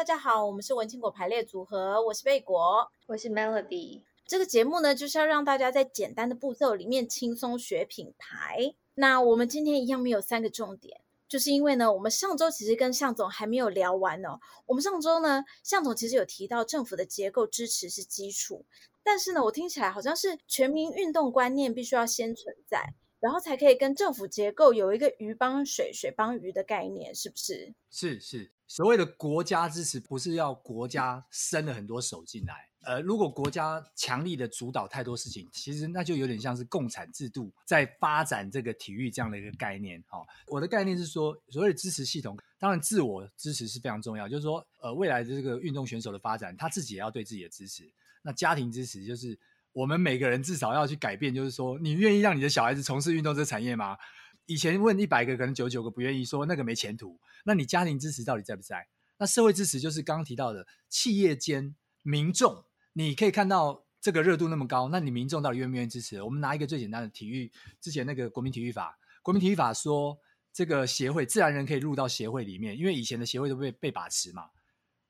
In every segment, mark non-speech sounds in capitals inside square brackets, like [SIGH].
大家好，我们是文青果排列组合，我是贝果，我是 Melody。这个节目呢，就是要让大家在简单的步骤里面轻松学品牌。那我们今天一样没有三个重点，就是因为呢，我们上周其实跟向总还没有聊完哦。我们上周呢，向总其实有提到政府的结构支持是基础，但是呢，我听起来好像是全民运动观念必须要先存在，然后才可以跟政府结构有一个鱼帮水，水帮鱼的概念，是不是？是是，所谓的国家支持，不是要国家伸了很多手进来。呃，如果国家强力的主导太多事情，其实那就有点像是共产制度在发展这个体育这样的一个概念。哈、我的概念是说，所谓的支持系统，当然自我支持是非常重要，就是说，呃，未来的这个运动选手的发展，他自己也要对自己的支持。那家庭支持就是我们每个人至少要去改变，就是说，你愿意让你的小孩子从事运动这个产业吗？以前问一百个，可能九十九个不愿意说那个没前途。那你家庭支持到底在不在？那社会支持就是刚刚提到的企业间民众。你可以看到这个热度那么高，那你民众到底愿不愿意支持？我们拿一个最简单的体育，之前那个国民体育法，国民体育法说这个协会自然人可以入到协会里面，因为以前的协会都被被把持嘛。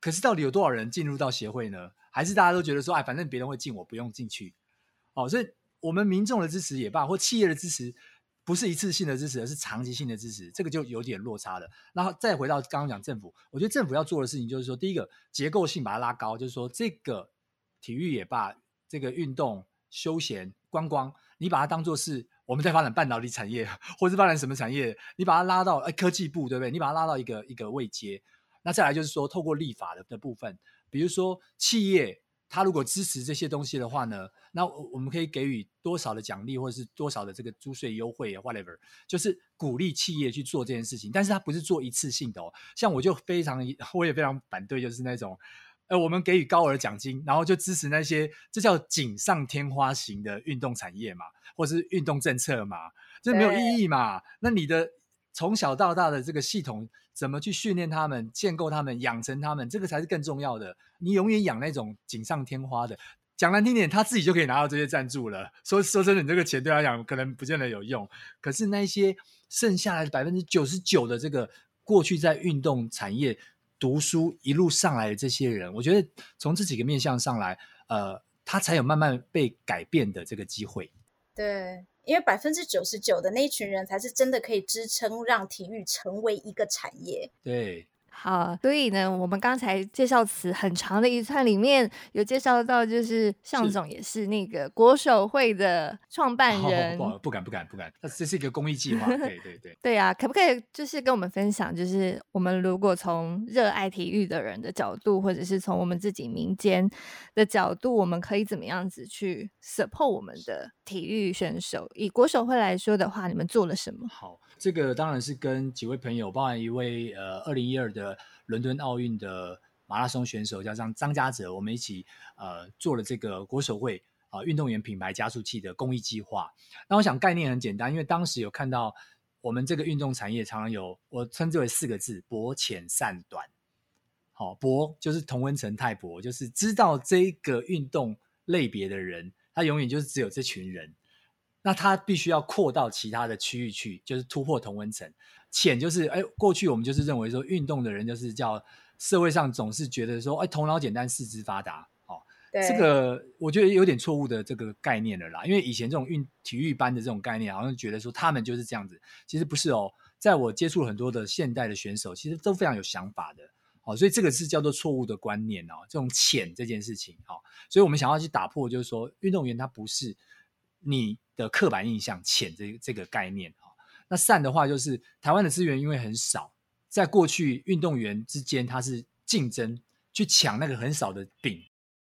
可是到底有多少人进入到协会呢？还是大家都觉得说，哎，反正别人会进，我不用进去。哦，所以我们民众的支持也罢，或企业的支持，不是一次性的支持，而是长期性的支持，这个就有点落差了。然后再回到刚刚讲政府，我觉得政府要做的事情就是说，第一个结构性把它拉高，就是说这个。体育也罢，这个运动、休闲、观光，你把它当做是我们在发展半导体产业，或是发展什么产业，你把它拉到哎科技部，对不对？你把它拉到一个一个位阶。那再来就是说，透过立法的的部分，比如说企业，它如果支持这些东西的话呢，那我们可以给予多少的奖励，或者是多少的这个租税优惠啊，whatever，就是鼓励企业去做这件事情。但是它不是做一次性的哦，像我就非常，我也非常反对，就是那种。呃，我们给予高额奖金，然后就支持那些这叫锦上添花型的运动产业嘛，或是运动政策嘛，这没有意义嘛。那你的从小到大的这个系统，怎么去训练他们、建构他们、养成他们，这个才是更重要的。你永远养那种锦上添花的，讲难听点，他自己就可以拿到这些赞助了。说说真的，你这个钱对他讲可能不见得有用。可是那些剩下来的百分之九十九的这个过去在运动产业。读书一路上来的这些人，我觉得从这几个面向上来，呃，他才有慢慢被改变的这个机会。对，因为百分之九十九的那一群人，才是真的可以支撑让体育成为一个产业。对。好，所以呢，我们刚才介绍词很长的一串里面有介绍到，就是向总也是那个国手会的创办人。不不敢不敢不敢，那这是一个公益计划。对对对。[LAUGHS] 对啊，可不可以就是跟我们分享，就是我们如果从热爱体育的人的角度，或者是从我们自己民间的角度，我们可以怎么样子去 support 我们的体育选手？以国手会来说的话，你们做了什么？好。这个当然是跟几位朋友，包含一位呃，二零一二的伦敦奥运的马拉松选手，叫张张家泽，我们一起呃做了这个国手会啊、运动员品牌加速器的公益计划。那我想概念很简单，因为当时有看到我们这个运动产业常常有我称之为四个字：薄浅善短。好、哦，薄就是同温层太薄，就是知道这个运动类别的人，他永远就是只有这群人。那他必须要扩到其他的区域去，就是突破同温层。浅就是，哎，过去我们就是认为说，运动的人就是叫社会上总是觉得说，哎，头脑简单，四肢发达，哦，这个我觉得有点错误的这个概念了啦。因为以前这种运体育班的这种概念，好像觉得说他们就是这样子，其实不是哦。在我接触了很多的现代的选手，其实都非常有想法的，哦，所以这个是叫做错误的观念哦。这种浅这件事情，哦，所以我们想要去打破，就是说运动员他不是你。的刻板印象浅这这个概念啊，那善的话就是台湾的资源因为很少，在过去运动员之间他是竞争去抢那个很少的饼，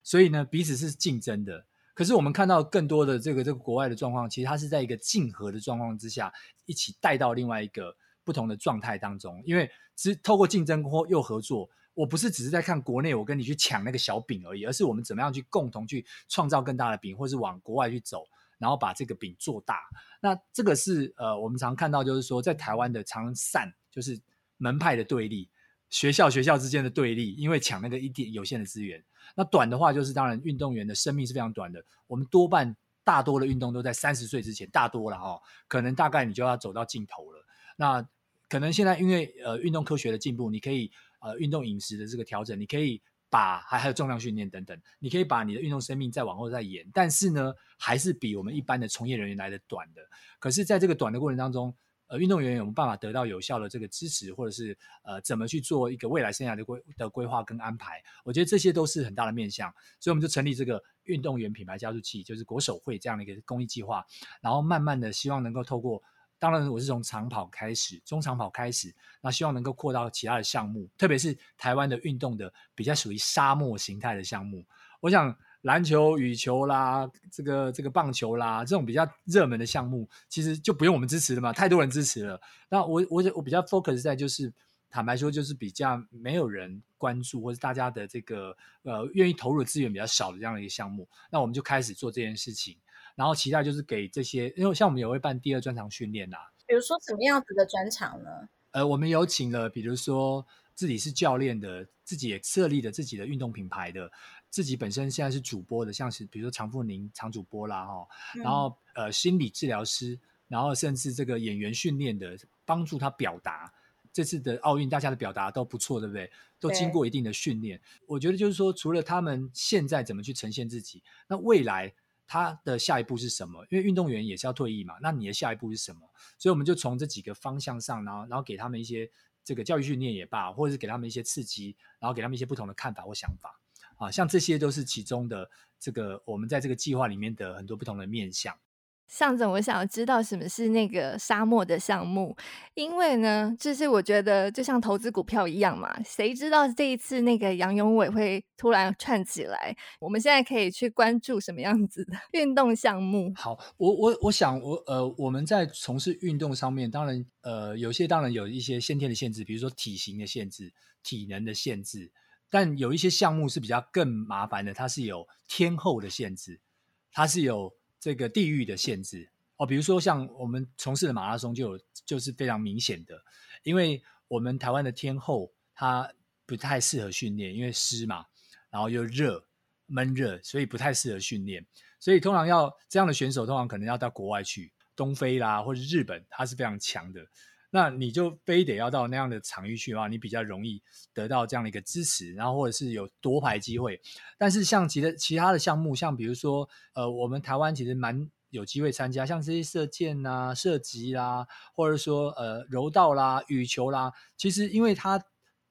所以呢彼此是竞争的。可是我们看到更多的这个这个国外的状况，其实它是在一个竞合的状况之下，一起带到另外一个不同的状态当中。因为只透过竞争或又合作，我不是只是在看国内我跟你去抢那个小饼而已，而是我们怎么样去共同去创造更大的饼，或是往国外去走。然后把这个饼做大，那这个是呃，我们常看到就是说，在台湾的常善就是门派的对立，学校学校之间的对立，因为抢那个一点有限的资源。那短的话就是，当然运动员的生命是非常短的。我们多半大多的运动都在三十岁之前，大多了、哦，可能大概你就要走到尽头了。那可能现在因为呃运动科学的进步，你可以呃运动饮食的这个调整，你可以把还还有重量训练等等，你可以把你的运动生命再往后再延，但是呢，还是比我们一般的从业人员来的短的。可是，在这个短的过程当中，呃，运动员有没有办法得到有效的这个支持，或者是呃，怎么去做一个未来生涯的规的规划跟安排？我觉得这些都是很大的面向，所以我们就成立这个运动员品牌加速器，就是国手会这样的一个公益计划，然后慢慢的希望能够透过，当然我是从长跑开始，中长跑开始，那希望能够扩到其他的项目，特别是台湾的运动的比较属于沙漠形态的项目，我想。篮球、羽球啦，这个这个棒球啦，这种比较热门的项目，其实就不用我们支持了嘛，太多人支持了。那我我我比较 focus 在就是，坦白说，就是比较没有人关注，或者大家的这个呃愿意投入的资源比较少的这样的一个项目，那我们就开始做这件事情。然后期待就是给这些，因为像我们也会办第二专场训练啦。比如说什么样子的专场呢？呃，我们有请了，比如说自己是教练的，自己也设立了自己的运动品牌的。自己本身现在是主播的，像是比如说常富宁常主播啦，哈、嗯，然后呃心理治疗师，然后甚至这个演员训练的，帮助他表达。这次的奥运大家的表达都不错，对不对？都经过一定的训练。我觉得就是说，除了他们现在怎么去呈现自己，那未来他的下一步是什么？因为运动员也是要退役嘛，那你的下一步是什么？所以我们就从这几个方向上，然后然后给他们一些这个教育训练也罢，或者是给他们一些刺激，然后给他们一些不同的看法或想法。啊，像这些都是其中的这个我们在这个计划里面的很多不同的面向。象总，我想要知道什么是那个沙漠的项目，因为呢，就是我觉得就像投资股票一样嘛，谁知道这一次那个杨勇伟会突然窜起来？我们现在可以去关注什么样子的 [LAUGHS] 运动项目？好，我我我想我呃我们在从事运动上面，当然呃有些当然有一些先天的限制，比如说体型的限制、体能的限制。但有一些项目是比较更麻烦的，它是有天候的限制，它是有这个地域的限制哦。比如说像我们从事的马拉松就有，就是非常明显的，因为我们台湾的天候它不太适合训练，因为湿嘛，然后又热闷热，所以不太适合训练。所以通常要这样的选手，通常可能要到国外去，东非啦或者日本，它是非常强的。那你就非得要到那样的场域去的话，你比较容易得到这样的一个支持，然后或者是有夺牌机会。但是像其他其他的项目，像比如说，呃，我们台湾其实蛮有机会参加，像这些射箭啊、射击啦，或者说呃柔道啦、羽球啦，其实因为它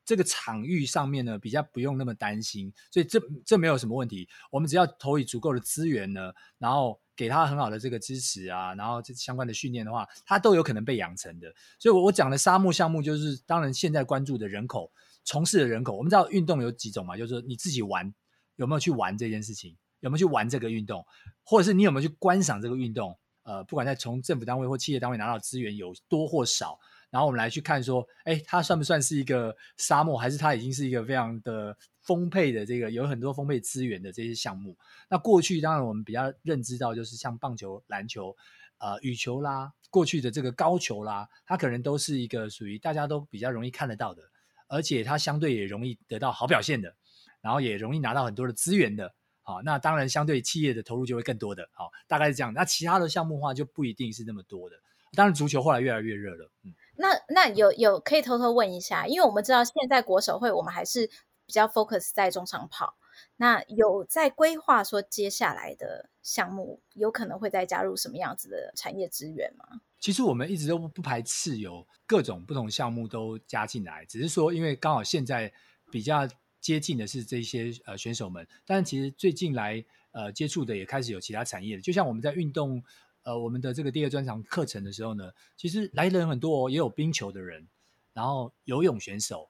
这个场域上面呢比较不用那么担心，所以这这没有什么问题。我们只要投以足够的资源呢，然后。给他很好的这个支持啊，然后这相关的训练的话，他都有可能被养成的。所以，我我讲的沙漠项目就是，当然现在关注的人口，从事的人口，我们知道运动有几种嘛，就是你自己玩有没有去玩这件事情，有没有去玩这个运动，或者是你有没有去观赏这个运动？呃，不管在从政府单位或企业单位拿到资源有多或少。然后我们来去看说，哎，它算不算是一个沙漠，还是它已经是一个非常的丰沛的这个有很多丰沛资源的这些项目？那过去当然我们比较认知到，就是像棒球、篮球、呃羽球啦，过去的这个高球啦，它可能都是一个属于大家都比较容易看得到的，而且它相对也容易得到好表现的，然后也容易拿到很多的资源的。好，那当然相对企业的投入就会更多的。好，大概是这样。那其他的项目的话就不一定是那么多的。当然足球后来越来越热了，嗯。那那有有可以偷偷问一下，因为我们知道现在国手会我们还是比较 focus 在中长跑，那有在规划说接下来的项目有可能会再加入什么样子的产业资源吗？其实我们一直都不排斥有各种不同项目都加进来，只是说因为刚好现在比较接近的是这些呃选手们，但其实最近来呃接触的也开始有其他产业，就像我们在运动。呃，我们的这个第二专场课程的时候呢，其实来的人很多哦，也有冰球的人，然后游泳选手、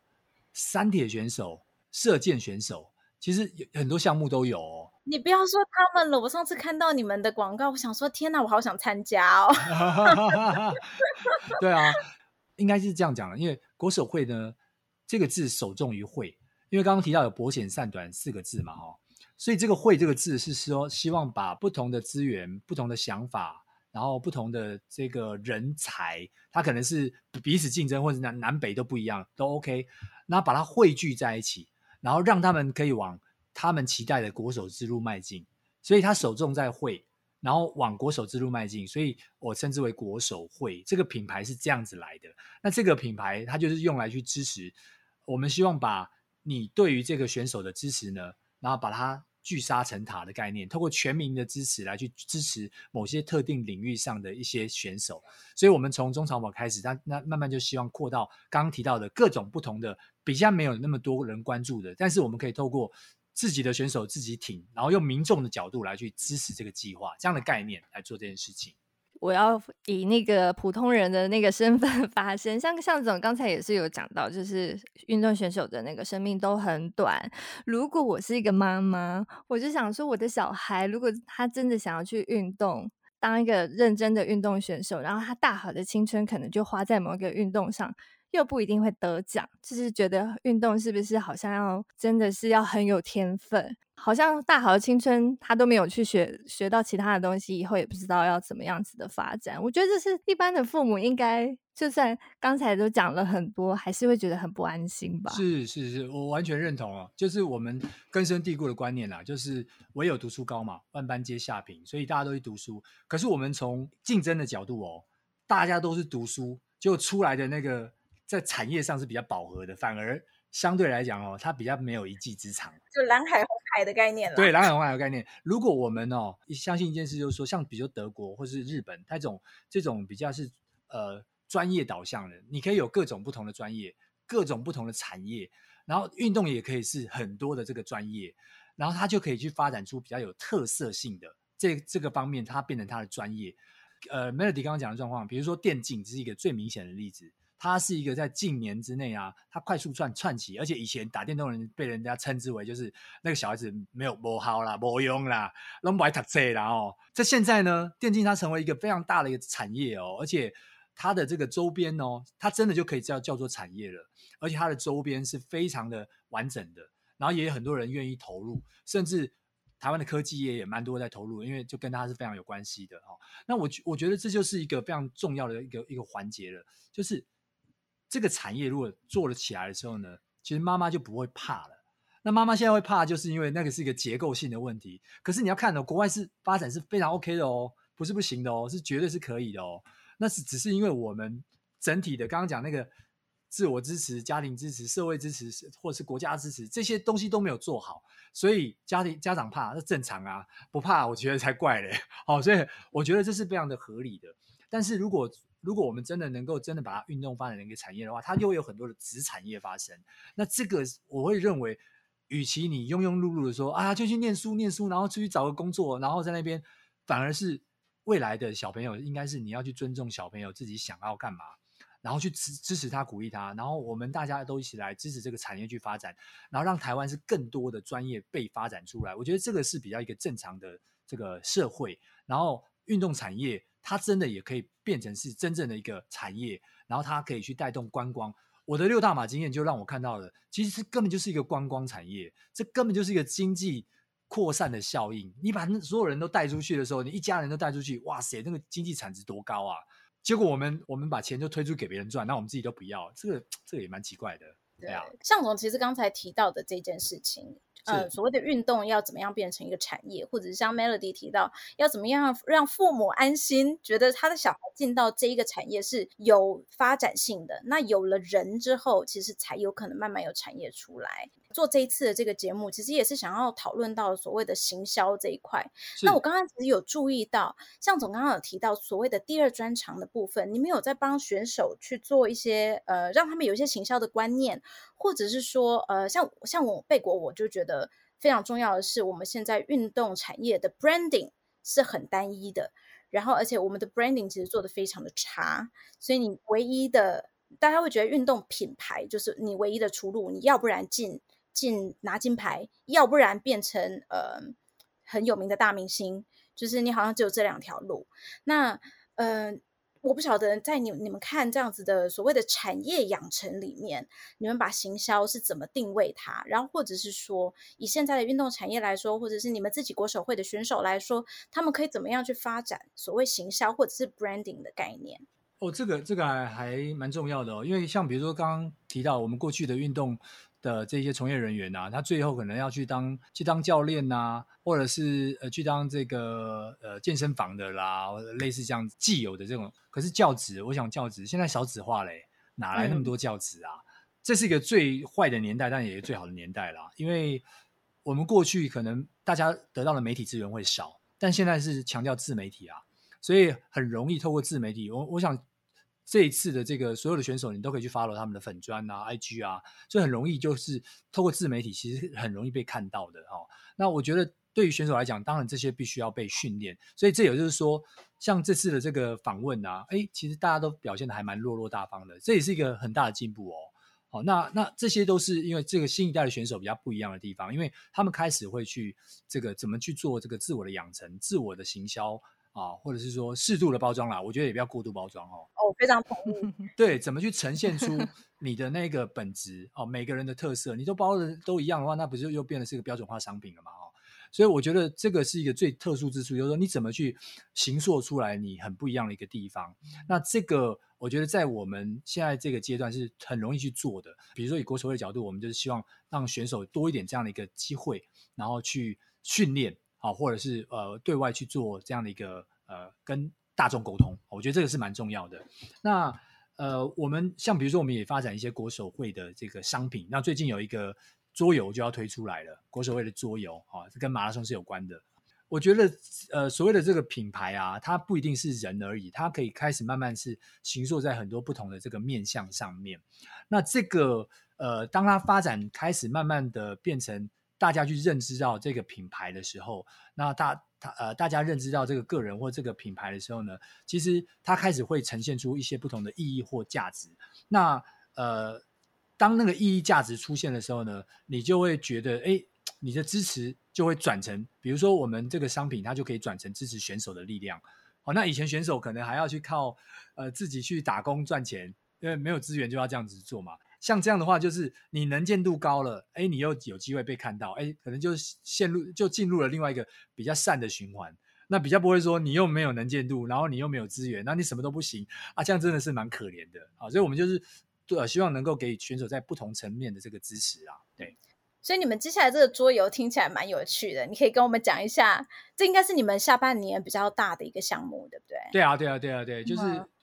三铁选手、射箭选手，其实有很多项目都有哦。你不要说他们了，我上次看到你们的广告，我想说，天哪，我好想参加哦。[LAUGHS] 对啊，应该是这样讲的，因为国手会呢，这个字首重于会，因为刚刚提到有博显善短四个字嘛，哈。所以这个“会”这个字是说，希望把不同的资源、不同的想法，然后不同的这个人才，他可能是彼此竞争，或者南南北都不一样，都 OK。然后把它汇聚在一起，然后让他们可以往他们期待的国手之路迈进。所以他首重在会，然后往国手之路迈进。所以我称之为国手会，这个品牌是这样子来的。那这个品牌它就是用来去支持我们希望把你对于这个选手的支持呢，然后把它聚沙成塔的概念，透过全民的支持来去支持某些特定领域上的一些选手。所以，我们从中长跑开始，那那慢慢就希望扩到刚刚提到的各种不同的，比较没有那么多人关注的，但是我们可以透过自己的选手自己挺，然后用民众的角度来去支持这个计划，这样的概念来做这件事情。我要以那个普通人的那个身份 [LAUGHS] 发声，像向总刚才也是有讲到，就是运动选手的那个生命都很短。如果我是一个妈妈，我就想说，我的小孩如果他真的想要去运动，当一个认真的运动选手，然后他大好的青春可能就花在某一个运动上，又不一定会得奖，就是觉得运动是不是好像要真的是要很有天分？好像大好的青春，他都没有去学学到其他的东西，以后也不知道要怎么样子的发展。我觉得这是一般的父母应该，就算刚才都讲了很多，还是会觉得很不安心吧？是是是，我完全认同哦。就是我们根深蒂固的观念啦，就是唯有读书高嘛，万般皆下品，所以大家都去读书。可是我们从竞争的角度哦，大家都是读书，就出来的那个在产业上是比较饱和的，反而。相对来讲哦，他比较没有一技之长，就蓝海红海的概念了。对，蓝海红海的概念。如果我们哦相信一件事，就是说，像比如说德国或是日本，它这种这种比较是呃专业导向的，你可以有各种不同的专业，各种不同的产业，然后运动也可以是很多的这个专业，然后它就可以去发展出比较有特色性的这这个方面，它变成它的专业。呃，Melody 刚刚讲的状况，比如说电竞，这是一个最明显的例子。他是一个在近年之内啊，他快速串串起，而且以前打电动人被人家称之为就是那个小孩子没有不好啦，没用啦，拢不爱读书啦哦。在现在呢，电竞它成为一个非常大的一个产业哦，而且它的这个周边哦，它真的就可以叫叫做产业了，而且它的周边是非常的完整的，然后也有很多人愿意投入，甚至台湾的科技业也蛮多在投入，因为就跟它是非常有关系的哦。那我我觉得这就是一个非常重要的一个一个环节了，就是。这个产业如果做了起来的时候呢，其实妈妈就不会怕了。那妈妈现在会怕，就是因为那个是一个结构性的问题。可是你要看哦，国外是发展是非常 OK 的哦，不是不行的哦，是绝对是可以的哦。那是只是因为我们整体的刚刚讲那个自我支持、家庭支持、社会支持，或者是国家支持这些东西都没有做好，所以家庭家长怕那正常啊，不怕我觉得才怪嘞。[LAUGHS] 好，所以我觉得这是非常的合理的。但是如果如果我们真的能够真的把它运动发展成一个产业的话，它就会有很多的子产业发生。那这个我会认为，与其你庸庸碌碌的说啊，就去念书念书，然后出去找个工作，然后在那边，反而是未来的小朋友应该是你要去尊重小朋友自己想要干嘛，然后去支支持他、鼓励他，然后我们大家都一起来支持这个产业去发展，然后让台湾是更多的专业被发展出来。我觉得这个是比较一个正常的这个社会，然后运动产业。它真的也可以变成是真正的一个产业，然后它可以去带动观光。我的六大马经验就让我看到了，其实是根本就是一个观光产业，这根本就是一个经济扩散的效应。你把所有人都带出去的时候，你一家人都带出去，哇塞，那个经济产值多高啊！结果我们我们把钱就推出给别人赚，那我们自己都不要，这个这个也蛮奇怪的。对啊，向总其实刚才提到的这件事情。呃，所谓的运动要怎么样变成一个产业，或者是像 Melody 提到，要怎么样让父母安心，觉得他的小孩进到这一个产业是有发展性的。那有了人之后，其实才有可能慢慢有产业出来。做这一次的这个节目，其实也是想要讨论到所谓的行销这一块。那我刚刚其实有注意到，向总刚刚有提到所谓的第二专长的部分，你们有在帮选手去做一些呃，让他们有一些行销的观念，或者是说呃，像像我贝果，我就觉得。非常重要的是，我们现在运动产业的 branding 是很单一的，然后而且我们的 branding 其实做得非常的差，所以你唯一的大家会觉得运动品牌就是你唯一的出路，你要不然进进拿金牌，要不然变成呃很有名的大明星，就是你好像只有这两条路。那呃。我不晓得在你你们看这样子的所谓的产业养成里面，你们把行销是怎么定位它？然后或者是说，以现在的运动产业来说，或者是你们自己国手会的选手来说，他们可以怎么样去发展所谓行销或者是 branding 的概念？哦，这个这个还还蛮重要的哦，因为像比如说刚刚提到我们过去的运动。的这些从业人员呐、啊，他最后可能要去当去当教练呐、啊，或者是呃去当这个呃健身房的啦，或者类似这样既有的这种。可是教职，我想教职现在少子化嘞，哪来那么多教职啊？这是一个最坏的年代，但也是最好的年代啦。因为我们过去可能大家得到的媒体资源会少，但现在是强调自媒体啊，所以很容易透过自媒体。我我想这一次的这个所有的选手，你都可以去 follow 他们的粉专啊、IG 啊，所以很容易就是透过自媒体，其实很容易被看到的哦。那我觉得对于选手来讲，当然这些必须要被训练。所以这也就是说，像这次的这个访问啊，哎，其实大家都表现得还蛮落落大方的，这也是一个很大的进步哦。好，那那这些都是因为这个新一代的选手比较不一样的地方，因为他们开始会去这个怎么去做这个自我的养成、自我的行销啊，或者是说适度的包装啦。我觉得也不要过度包装哦。哦，非常同意。[LAUGHS] 对，怎么去呈现出你的那个本质哦，每个人的特色，你都包的都一样的话，那不就又变得是一个标准化商品了嘛？哦，所以我觉得这个是一个最特殊之处，就是说你怎么去形塑出来你很不一样的一个地方。那这个。我觉得在我们现在这个阶段是很容易去做的。比如说以国手会的角度，我们就是希望让选手多一点这样的一个机会，然后去训练啊，或者是呃对外去做这样的一个呃跟大众沟通。我觉得这个是蛮重要的。那呃，我们像比如说我们也发展一些国手会的这个商品。那最近有一个桌游就要推出来了，国手会的桌游啊，是跟马拉松是有关的。我觉得，呃，所谓的这个品牌啊，它不一定是人而已，它可以开始慢慢是形塑在很多不同的这个面向上面。那这个，呃，当它发展开始慢慢的变成大家去认知到这个品牌的时候，那大，他，呃，大家认知到这个个人或这个品牌的时候呢，其实它开始会呈现出一些不同的意义或价值。那，呃，当那个意义价值出现的时候呢，你就会觉得，哎。你的支持就会转成，比如说我们这个商品，它就可以转成支持选手的力量。好，那以前选手可能还要去靠呃自己去打工赚钱，因为没有资源就要这样子做嘛。像这样的话，就是你能见度高了，哎，你又有机会被看到，哎，可能就陷入就进入了另外一个比较善的循环。那比较不会说你又没有能见度，然后你又没有资源，那你什么都不行啊，这样真的是蛮可怜的啊。所以我们就是对，希望能够给选手在不同层面的这个支持啊，对。所以你们接下来这个桌游听起来蛮有趣的，你可以跟我们讲一下，这应该是你们下半年比较大的一个项目，对不对？对啊，对啊，对啊，对，就是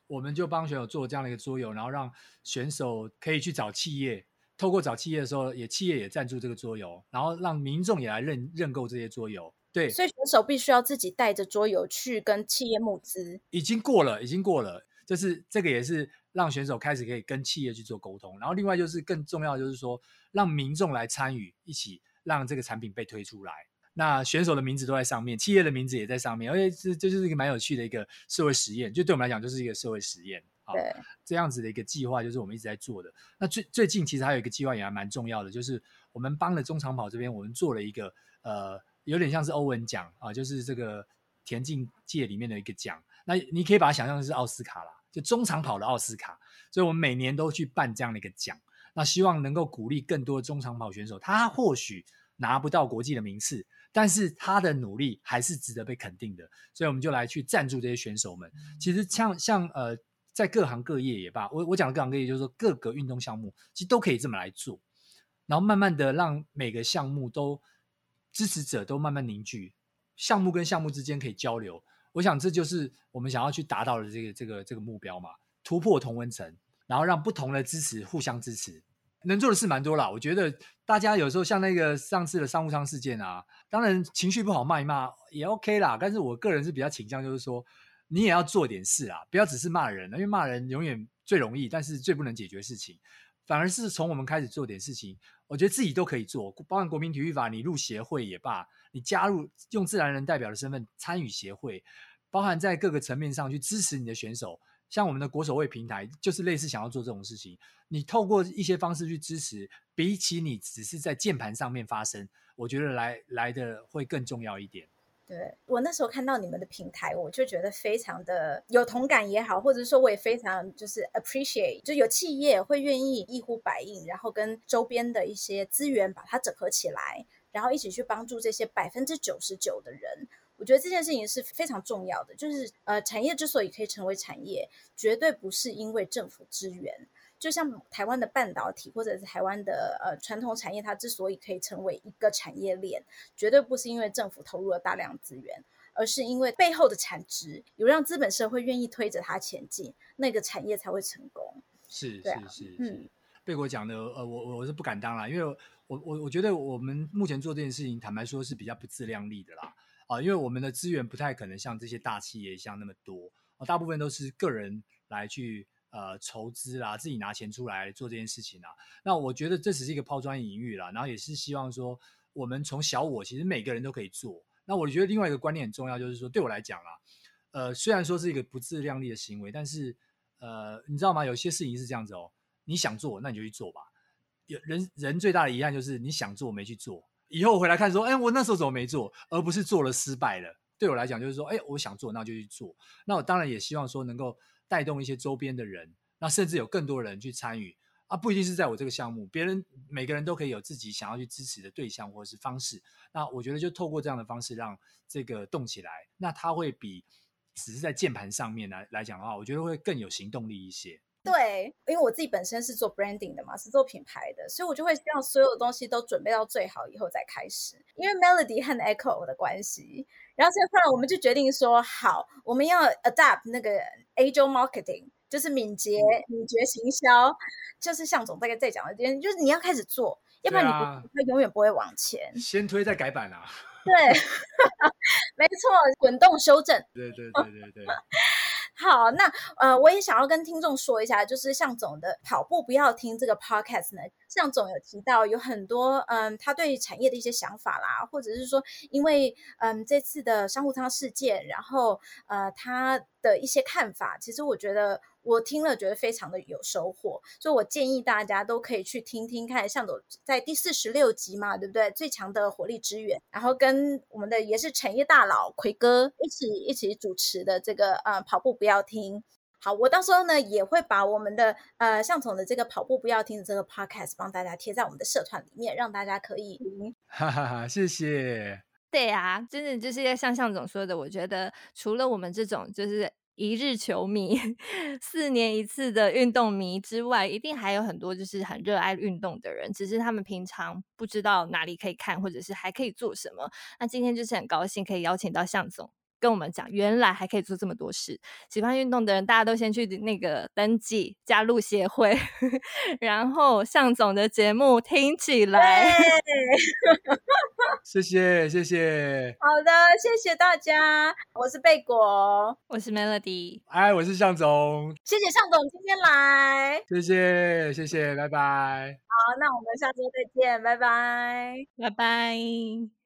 我们就帮选手做这样的一个桌游，然后让选手可以去找企业，透过找企业的时候，也企业也赞助这个桌游，然后让民众也来认认购这些桌游。对，所以选手必须要自己带着桌游去跟企业募资。已经过了，已经过了，就是这个也是。让选手开始可以跟企业去做沟通，然后另外就是更重要的就是说，让民众来参与，一起让这个产品被推出来。那选手的名字都在上面，企业的名字也在上面，而且这这就是一个蛮有趣的一个社会实验，就对我们来讲就是一个社会实验啊。这样子的一个计划就是我们一直在做的。那最最近其实还有一个计划也还蛮重要的，就是我们帮了中长跑这边，我们做了一个呃，有点像是欧文奖啊，就是这个田径界里面的一个奖。那你可以把它想象成是奥斯卡啦。就中长跑的奥斯卡，所以我们每年都去办这样的一个奖，那希望能够鼓励更多的中长跑选手。他或许拿不到国际的名次，但是他的努力还是值得被肯定的。所以我们就来去赞助这些选手们。其实像像呃，在各行各业也罢，我我讲的各行各业就是说各个运动项目其实都可以这么来做，然后慢慢的让每个项目都支持者都慢慢凝聚，项目跟项目之间可以交流。我想这就是我们想要去达到的这个这个这个目标嘛，突破同温层，然后让不同的支持互相支持，能做的事蛮多啦。我觉得大家有时候像那个上次的商务舱事件啊，当然情绪不好骂一骂也 OK 啦，但是我个人是比较倾向就是说，你也要做点事啊，不要只是骂人，因为骂人永远最容易，但是最不能解决事情。反而是从我们开始做点事情，我觉得自己都可以做。包含国民体育法，你入协会也罢，你加入用自然人代表的身份参与协会，包含在各个层面上去支持你的选手。像我们的国手会平台，就是类似想要做这种事情。你透过一些方式去支持，比起你只是在键盘上面发声，我觉得来来的会更重要一点。对，我那时候看到你们的平台，我就觉得非常的有同感也好，或者说我也非常就是 appreciate，就有企业会愿意一呼百应，然后跟周边的一些资源把它整合起来，然后一起去帮助这些百分之九十九的人。我觉得这件事情是非常重要的，就是呃，产业之所以可以成为产业，绝对不是因为政府支援。就像台湾的半导体，或者是台湾的呃传统产业，它之所以可以成为一个产业链，绝对不是因为政府投入了大量资源，而是因为背后的产值有让资本社会愿意推着它前进，那个产业才会成功。是，是是是。嗯，贝果讲的，呃，我我是不敢当啦，因为我我我觉得我们目前做这件事情，坦白说是比较不自量力的啦，啊、因为我们的资源不太可能像这些大企业像那么多，啊、大部分都是个人来去呃筹资啦，自己拿钱出来做这件事情啦。那我觉得这只是一个抛砖引玉啦，然后也是希望说，我们从小我其实每个人都可以做。那我觉得另外一个观念很重要，就是说对我来讲啦，呃，虽然说是一个不自量力的行为，但是呃，你知道吗？有些事情是这样子哦。你想做，那你就去做吧。有人人最大的遗憾就是你想做没去做，以后回来看说，哎，我那时候怎么没做，而不是做了失败了。对我来讲，就是说，哎，我想做，那就去做。那我当然也希望说，能够带动一些周边的人，那甚至有更多人去参与啊，不一定是在我这个项目，别人每个人都可以有自己想要去支持的对象或者是方式。那我觉得就透过这样的方式让这个动起来，那它会比只是在键盘上面来来讲的话，我觉得会更有行动力一些。对，因为我自己本身是做 branding 的嘛，是做品牌的，所以我就会希望所有的东西都准备到最好以后再开始。因为 Melody 和 Echo 的关系，然后所以后来我们就决定说，好，我们要 adapt 那个 Agile marketing，就是敏捷敏捷行销，就是向总大概在讲的，就是你要开始做，要不然你不，啊、他永远不会往前。先推再改版啊。对，[LAUGHS] 没错，滚动修正。对对对对对。[LAUGHS] 好，那呃，我也想要跟听众说一下，就是向总的跑步不要听这个 podcast 呢。向总有提到有很多嗯，他对产业的一些想法啦，或者是说，因为嗯这次的商务舱事件，然后呃他的一些看法，其实我觉得。我听了觉得非常的有收获，所以我建议大家都可以去听听看，向总在第四十六集嘛，对不对？最强的火力支援，然后跟我们的也是产业大佬奎哥一起一起主持的这个呃跑步不要听。好，我到时候呢也会把我们的呃向总的这个跑步不要听的这个 podcast 帮大家贴在我们的社团里面，让大家可以听。[LAUGHS] 哈哈哈，谢谢。对啊，真的就是像向总说的，我觉得除了我们这种就是。一日球迷，四年一次的运动迷之外，一定还有很多就是很热爱运动的人，只是他们平常不知道哪里可以看，或者是还可以做什么。那今天就是很高兴可以邀请到向总。跟我们讲，原来还可以做这么多事。喜欢运动的人，大家都先去那个登记加入协会，[LAUGHS] 然后向总的节目听起来。[LAUGHS] 谢谢谢谢。好的，谢谢大家。我是贝果，我是 Melody，哎，我是向总。谢谢向总今天来。谢谢谢谢，拜拜。好，那我们下周再见，拜拜，拜拜。